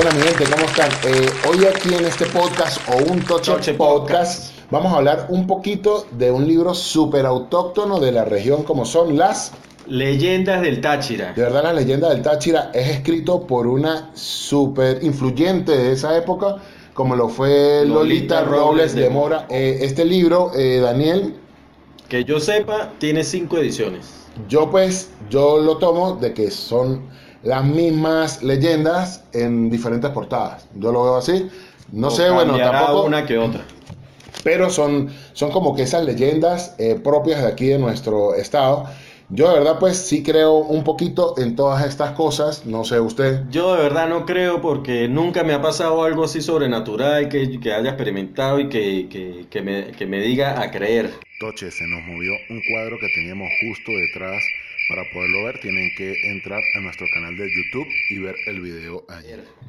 Bueno, mi gente, ¿cómo están? Eh, hoy aquí en este podcast o un Toche, Toche podcast, vamos a hablar un poquito de un libro súper autóctono de la región como son las... Leyendas del Táchira. De verdad, la leyenda del Táchira es escrito por una súper influyente de esa época, como lo fue Lolita, Lolita Robles de Mora. Eh, este libro, eh, Daniel, Que yo sepa, tiene cinco ediciones. yo pues, yo lo tomo de que son las mismas leyendas en diferentes portadas. Yo lo veo así. No O sé, bueno, tampoco... una que otra. pero son, son como que esas leyendas eh, propias de aquí de nuestro estado. Yo de verdad pues sí creo un poquito en todas estas cosas, no sé usted. Yo de verdad no creo porque nunca me ha pasado algo así sobrenatural que, que haya experimentado y que, que, que me, que me diga a creer. Toche, se nos movió un cuadro que teníamos justo detrás. Para poderlo ver tienen que entrar a nuestro canal de YouTube y ver el video allí.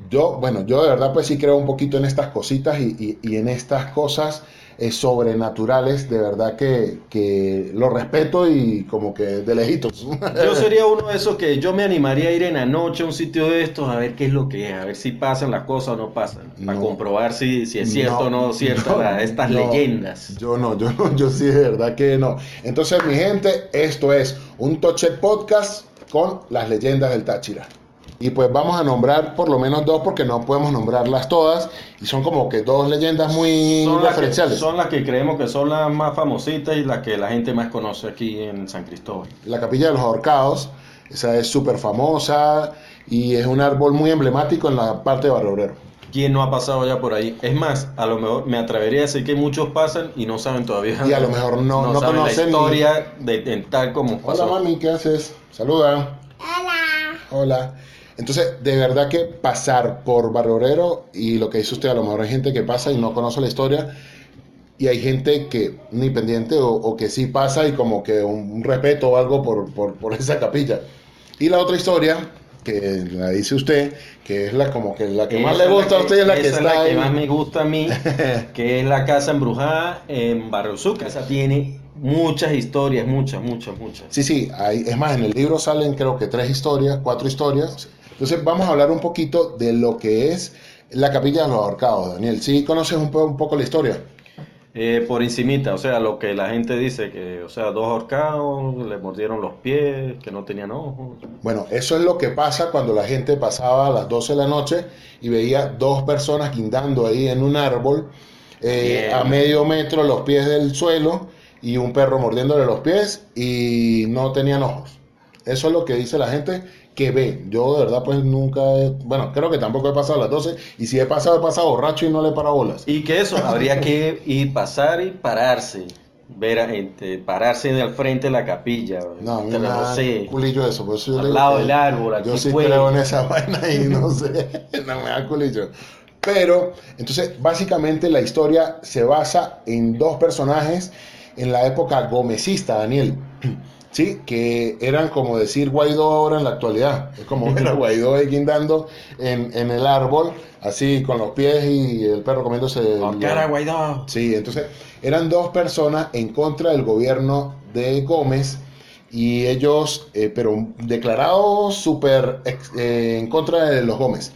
Yo, bueno, yo de verdad pues sí creo un poquito en estas cositas y, y- y en estas cosas eh, sobrenaturales, de verdad que, que lo respeto y como que de lejitos. Yo sería uno de esos que yo me animaría a ir en la noche a un sitio de estos a ver qué es lo que es, a ver si pasan las cosas o no pasan, para No. comprobar si, si es cierto o no cierto no, la- estas leyendas. Yo no, yo no, yo sí, de verdad que no. Entonces, mi gente, esto es un Toche Podcast con las leyendas del Táchira. Y pues vamos a nombrar por lo menos dos porque no podemos nombrarlas todas. Y son como que dos leyendas muy Son las, que, referenciales. son las que creemos que son las más famositas y las que la gente más conoce aquí en San Cristóbal. La capilla de los ahorcados, esa es súper famosa y es un árbol muy emblemático en la parte de Barrio Obrero. ¿Quién no ha pasado ya por ahí? Es más, a lo mejor me atrevería a decir que muchos pasan y no saben todavía. Y a lo mejor no- no saben la conocen ni- historia de, tal como Hola pasó. mami, ¿qué haces? Saluda. Hola. Hola. Entonces, de verdad que pasar por Barrio Obrero y lo que dice usted, a lo mejor hay gente que pasa y no conoce la historia y hay gente que ni pendiente o, o que sí pasa y como que un, un respeto o algo por, por, por esa capilla. Y la otra historia, que la dice usted, que es la como que la que más Esa le es gusta a usted es la que está es la que ahí. más me gusta a mí, que es la casa embrujada en Barrio Zucca. Esa tiene muchas historias, muchas, muchas, muchas. Sí, sí, hay, es más, en el libro salen creo que tres historias, cuatro historias. Entonces vamos a hablar un poquito de lo que es la capilla de los ahorcados, Daniel. ¿Sí conoces un, po- un poco la historia? Eh, por encimita, o sea, lo que la gente dice, que, o sea, dos ahorcados, le mordieron los pies, que no tenían ojos. Bueno, eso es lo que pasa cuando la gente pasaba a las 12 de la noche y veía dos personas guindando ahí en un árbol eh, a medio metro los pies del suelo y un perro mordiéndole los pies y no tenían ojos. Eso es lo que dice la gente que ve. Yo de verdad pues nunca, he- bueno, creo que tampoco he pasado a las 12 y si he pasado, he pasado borracho y no le paro bolas. Y que eso, habría que ir, pasar y pararse. Ver a gente, pararse en el frente de la capilla. No, Te da sé. culillo eso. Por eso yo Al lado del árbol, Yo sí fue. creo en esa vaina y no sé, no me da culillo. Pero, entonces, básicamente la historia se basa en dos personajes en la época gomecista, Daniel. Sí, que eran como decir Guaidó ahora en la actualidad. Es como ver a Guaidó ahí guindando en, en el árbol, así con los pies y el perro comiéndose. el- Con cara, Guaidó. Sí, entonces eran dos personas en contra del gobierno de Gómez y ellos, eh, pero declarados súper eh, en contra de los Gómez.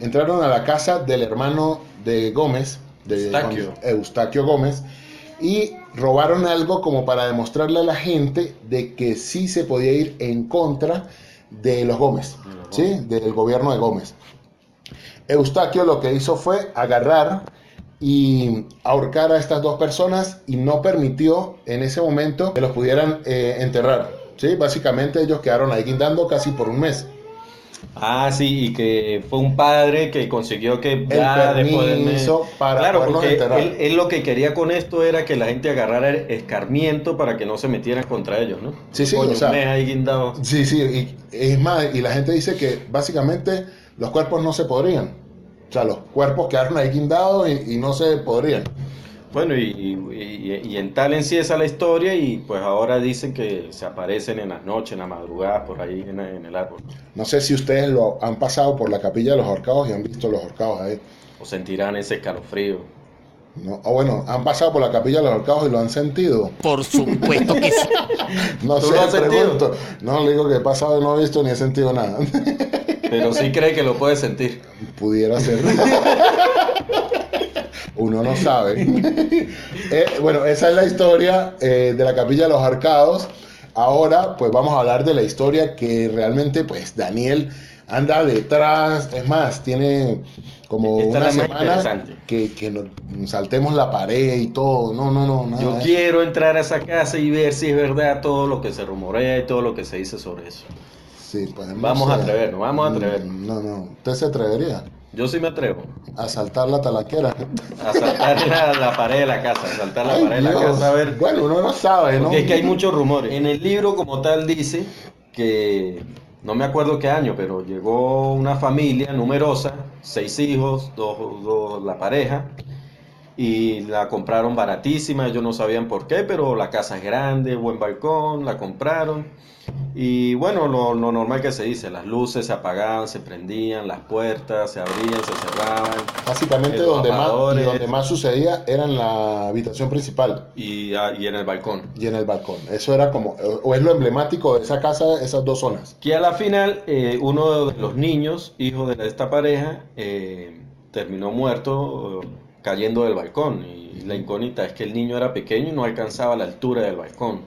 Entraron a la casa del hermano de Gómez, de Eustaquio. Eustaquio Gómez, y robaron algo como para demostrarle a la gente de que sí se podía ir en contra de los Gómez, De los ¿sí? Del gobierno de Gómez. Eustaquio lo que hizo fue agarrar y ahorcar a estas dos personas y no permitió en ese momento que los pudieran eh, enterrar. ¿sí? Básicamente ellos quedaron ahí guindando casi por un mes. Ah, sí, y que fue un padre que consiguió que El ya después del mes- permiso para Claro, porque él, él lo que quería con esto era que la gente agarrara el escarmiento para que no se metieran contra ellos, ¿no? Sí, sí, Coño, o sea- mes ahí guindado. Sí, sí, y es más, y la gente dice que básicamente los cuerpos no se podrían. O sea, los cuerpos quedaron ahí guindados y, y no se podrían. Bueno, y, y- y en tal en sí esa la historia y pues ahora dicen que se aparecen en las noches, en las madrugadas, por ahí en, en el árbol. No sé si ustedes lo han pasado por la capilla de los ahorcados y han visto los ahorcados ahí. O sentirán ese escalofrío. ¿no? O bueno, han pasado por la capilla de los ahorcados y lo han sentido. Por supuesto que sí. No ¿Tú sé, sentido? pregunto. No, le digo que he pasado y no he visto ni he sentido nada. Pero sí cree que lo puede sentir. Pudiera ser. Uno no sabe. Eh, bueno, esa es la historia eh, de la capilla de los arcados. Ahora, pues vamos a hablar de la historia que realmente, pues Daniel anda detrás. Es más, tiene como Esta una semana que, que nos saltemos la pared y todo. No, no, no. Nada Yo quiero entrar a esa casa y ver si es verdad todo lo que se rumorea y todo lo que se dice sobre eso. Sí, pues, no Vamos a atrevernos, vamos a atrevernos. Mm, No, no. ¿Usted se atrevería Yo sí me atrevo a saltar la talaquera? a saltar la, la pared de la casa, a saltar la Ay, pared de la casa a ver. Bueno, uno no sabe, ¿no? Porque es que hay muchos rumores. En el libro como tal dice que, no me acuerdo qué año, pero llegó una familia numerosa, seis hijos, dos, dos- la pareja, y la compraron baratísima, ellos no sabían por qué, pero la casa es grande, buen balcón, la compraron. Y bueno, lo, lo normal que se dice, las luces se apagaban, se prendían, las puertas se abrían, se cerraban, Básicamente donde más, donde más sucedía era en la habitación principal y, ah, y en el balcón. y en el balcón. Eso era como, o es lo emblemático de esa casa, esas dos zonas. Que a la final eh, uno de los niños, hijo de esta pareja, eh, terminó muerto cayendo del balcón. Y la incógnita es que el niño era pequeño y no alcanzaba la altura del balcón.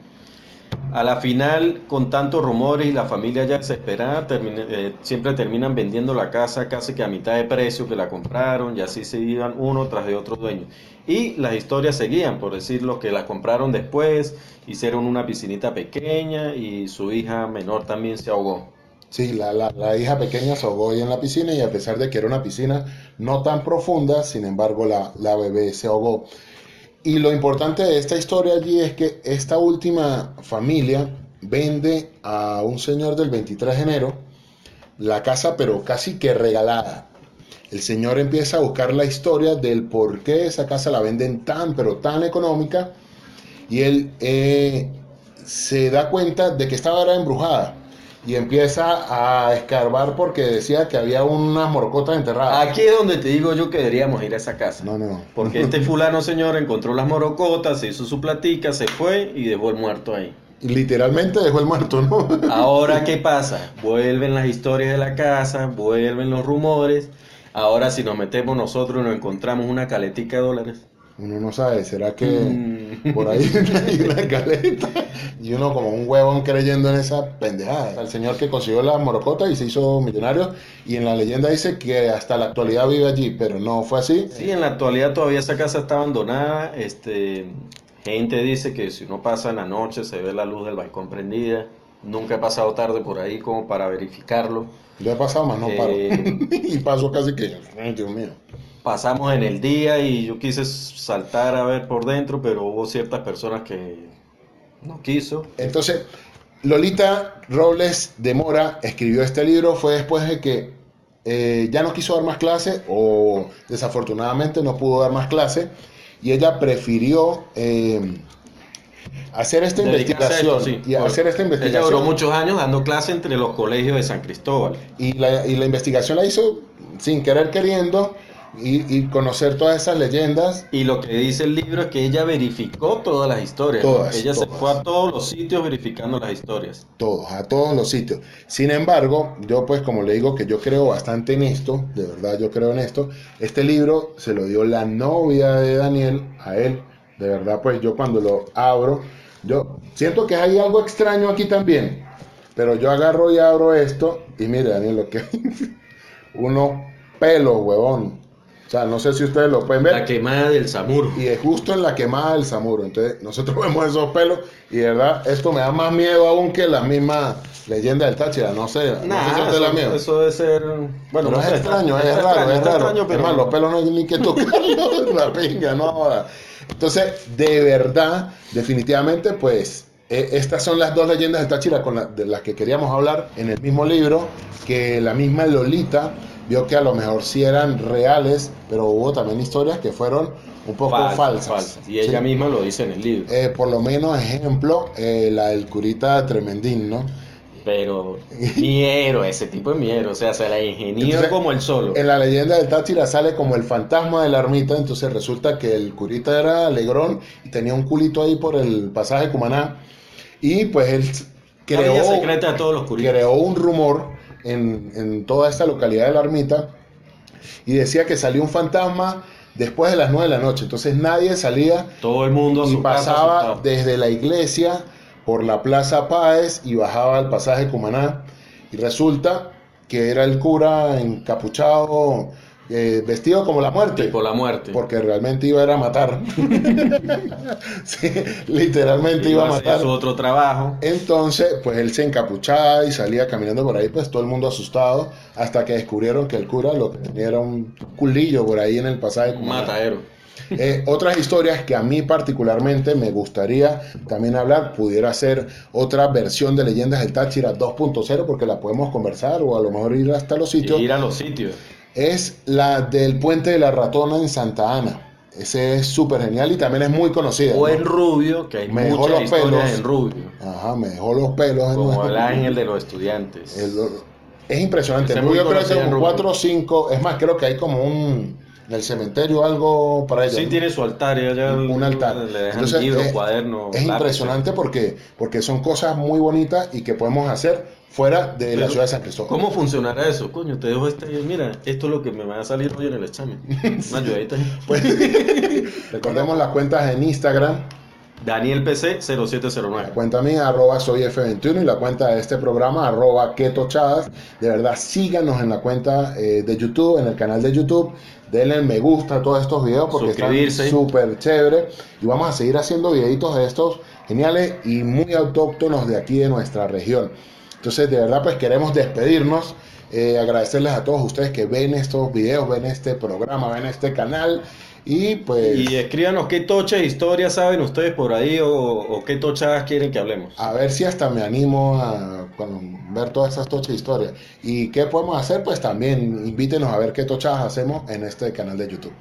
A la final, con tantos rumores y la familia ya desesperada, eh, siempre terminan vendiendo la casa casi que a mitad de precio que la compraron y así se iban uno tras de otro dueño. Y las historias seguían, por decir, los que la compraron después, hicieron una piscinita pequeña y su hija menor también se ahogó. Sí, la, la, la hija pequeña se ahogó ahí en la piscina y a pesar de que era una piscina no tan profunda, sin embargo la, la bebé se ahogó. Y lo importante de esta historia allí es que esta última familia vende a un señor del 23 de enero la casa, pero casi que regalada. El señor empieza a buscar la historia del por qué esa casa la venden tan, pero tan económica. Y él eh, se da cuenta de que estaba era embrujada. Y empieza a escarbar porque decía que había unas morocotas enterradas. Aquí es donde te digo yo que deberíamos ir a esa casa. No, no. Porque este fulano señor encontró las morocotas, se hizo su platica, se fue y dejó el muerto ahí. Literalmente dejó el muerto, ¿no? Ahora, ¿qué pasa? Vuelven las historias de la casa, vuelven los rumores. Ahora, si nos metemos nosotros y nos encontramos una caletica de dólares. Uno no sabe, ¿será que Mm. por ahí hay una caleta? Y uno como un huevón creyendo en esa pendejada. El señor que consiguió la morocota y se hizo millonario. Y en la leyenda dice que hasta la actualidad vive allí, pero no fue así. Sí, en la actualidad todavía esa casa está abandonada. Este, gente dice que si uno pasa en la noche se ve la luz del balcón prendida. Nunca he pasado tarde por ahí como para verificarlo. Yo he pasado, más no paro. Eh. y paso casi que, Dios mío. Pasamos en el día y yo quise saltar a ver por dentro, pero hubo ciertas personas que no quiso. Entonces, Lolita Robles de Mora escribió este libro, fue después de que eh, ya no quiso dar más clase o desafortunadamente no pudo dar más clase y ella prefirió eh, hacer esta Dedicarse investigación sí. y hacer esta Ella duró investigación muchos años dando clase entre los colegios de San Cristóbal. y la, y la investigación la hizo sin querer queriendo y, y conocer todas esas leyendas Y lo que dice el libro es que ella verificó todas las historias. Todas, ella se fue a todos los sitios verificando las historias. todos, a todos los sitios. Sin embargo, yo pues como le digo que yo creo bastante en esto, de verdad yo creo en esto, este libro se lo dio la novia de Daniel a él, de verdad pues yo cuando lo abro, yo siento que hay algo extraño aquí también, pero yo agarro y abro esto y mire Daniel lo que unos pelos, huevón. O sea, no sé si ustedes lo pueden ver. La quemada del Samuro. Y es justo en la quemada del Samuro. Entonces, nosotros vemos esos pelos y de verdad, esto me da más miedo aún que la misma leyenda del Táchira. No sé, no sé si da eso, miedo. eso debe ser. Bueno, pero no es sé, extraño, está- es está raro, extraño, es raro. extraño, pero Es más, los pelos no hay ni que tocarlos, la pinga, no joda. Entonces, de verdad, definitivamente, pues, eh, estas son las dos leyendas del Táchira con la- de las que queríamos hablar en el mismo libro, que la misma Lolita vio que a lo mejor sí eran reales, pero hubo también historias que fueron un poco Falsas, falsas. falsas. Y ella Sí. misma lo dice en el libro. Eh, por lo menos, ejemplo, eh, la del curita Tremendín, ¿no? Pero miero, ese tipo de miero. O sea, se la ingenió como el solo. En la leyenda del Táchira sale como el fantasma de la ermita, entonces resulta que el curita era alegrón y tenía un culito ahí por el pasaje de Cumaná y pues él creó, secreta de todos los creó un rumor en, en toda esta localidad de la ermita y decía que salió un fantasma después de las 9 de la noche. Entonces nadie salía Todo el mundo y casa pasaba desde la iglesia por la Plaza Páez y bajaba al pasaje Cumaná. Y resulta que era el cura encapuchado, eh, vestido como la muerte. Tipo la muerte. Porque realmente iba era a matar. sí, literalmente iba a matar. su otro trabajo. Entonces, pues él se encapuchaba y salía caminando por ahí, pues todo el mundo asustado, hasta que descubrieron que el cura lo que tenía era un culillo por ahí en el pasaje. Un matadero. Eh, otras historias que a mí particularmente me gustaría también hablar, pudiera ser otra versión de Leyendas del Táchira 2.0, porque la podemos conversar o a lo mejor ir hasta los sitios, Y ir a los sitios. Es la del Puente de la Ratona en Santa Ana. Ese es súper genial y también es muy conocida. O ¿no? en Rubio, que hay Me dejó los pelos. en Rubio. Ajá, me dejó los pelos. en Como nuestro- el ángel de los estudiantes. El- es impresionante. Muy creo que en como Rubio. 4 o 5, es más, creo que hay como un, en el cementerio algo para ellos. Sí, ¿no? tiene su altar. y allá un altar. Le dejan Entonces, libros, es- cuadernos. Es lápices. impresionante porque, porque son cosas muy bonitas y que podemos hacer fuera de la Pero, ciudad de San Cristóbal. ¿Cómo funcionará eso? Coño, te dejo este. Mira, esto es lo que me va a salir hoy en el examen. Una ayudadita. Pues, recordemos las cuentas en Instagram, Daniel PC la 0709. cuenta mía, arroba soy F21 y la cuenta de este programa, arroba ketochadas. De verdad, síganos en la cuenta eh, de YouTube, en el canal de YouTube. Denle me gusta a todos estos videos porque están súper chévere. Y vamos a seguir haciendo videitos de estos geniales y muy autóctonos de aquí de nuestra región. Entonces, de verdad, pues queremos despedirnos. eh, agradecerles a todos ustedes que ven estos videos, ven este programa, ven este canal. Y pues. Y escríbanos qué tochas historias saben ustedes por ahí o, o qué tochas quieren que hablemos. A ver si hasta me animo a ver todas estas tochas historias. ¿Y qué podemos hacer? Pues también invítenos a ver qué tochas hacemos en este canal de YouTube.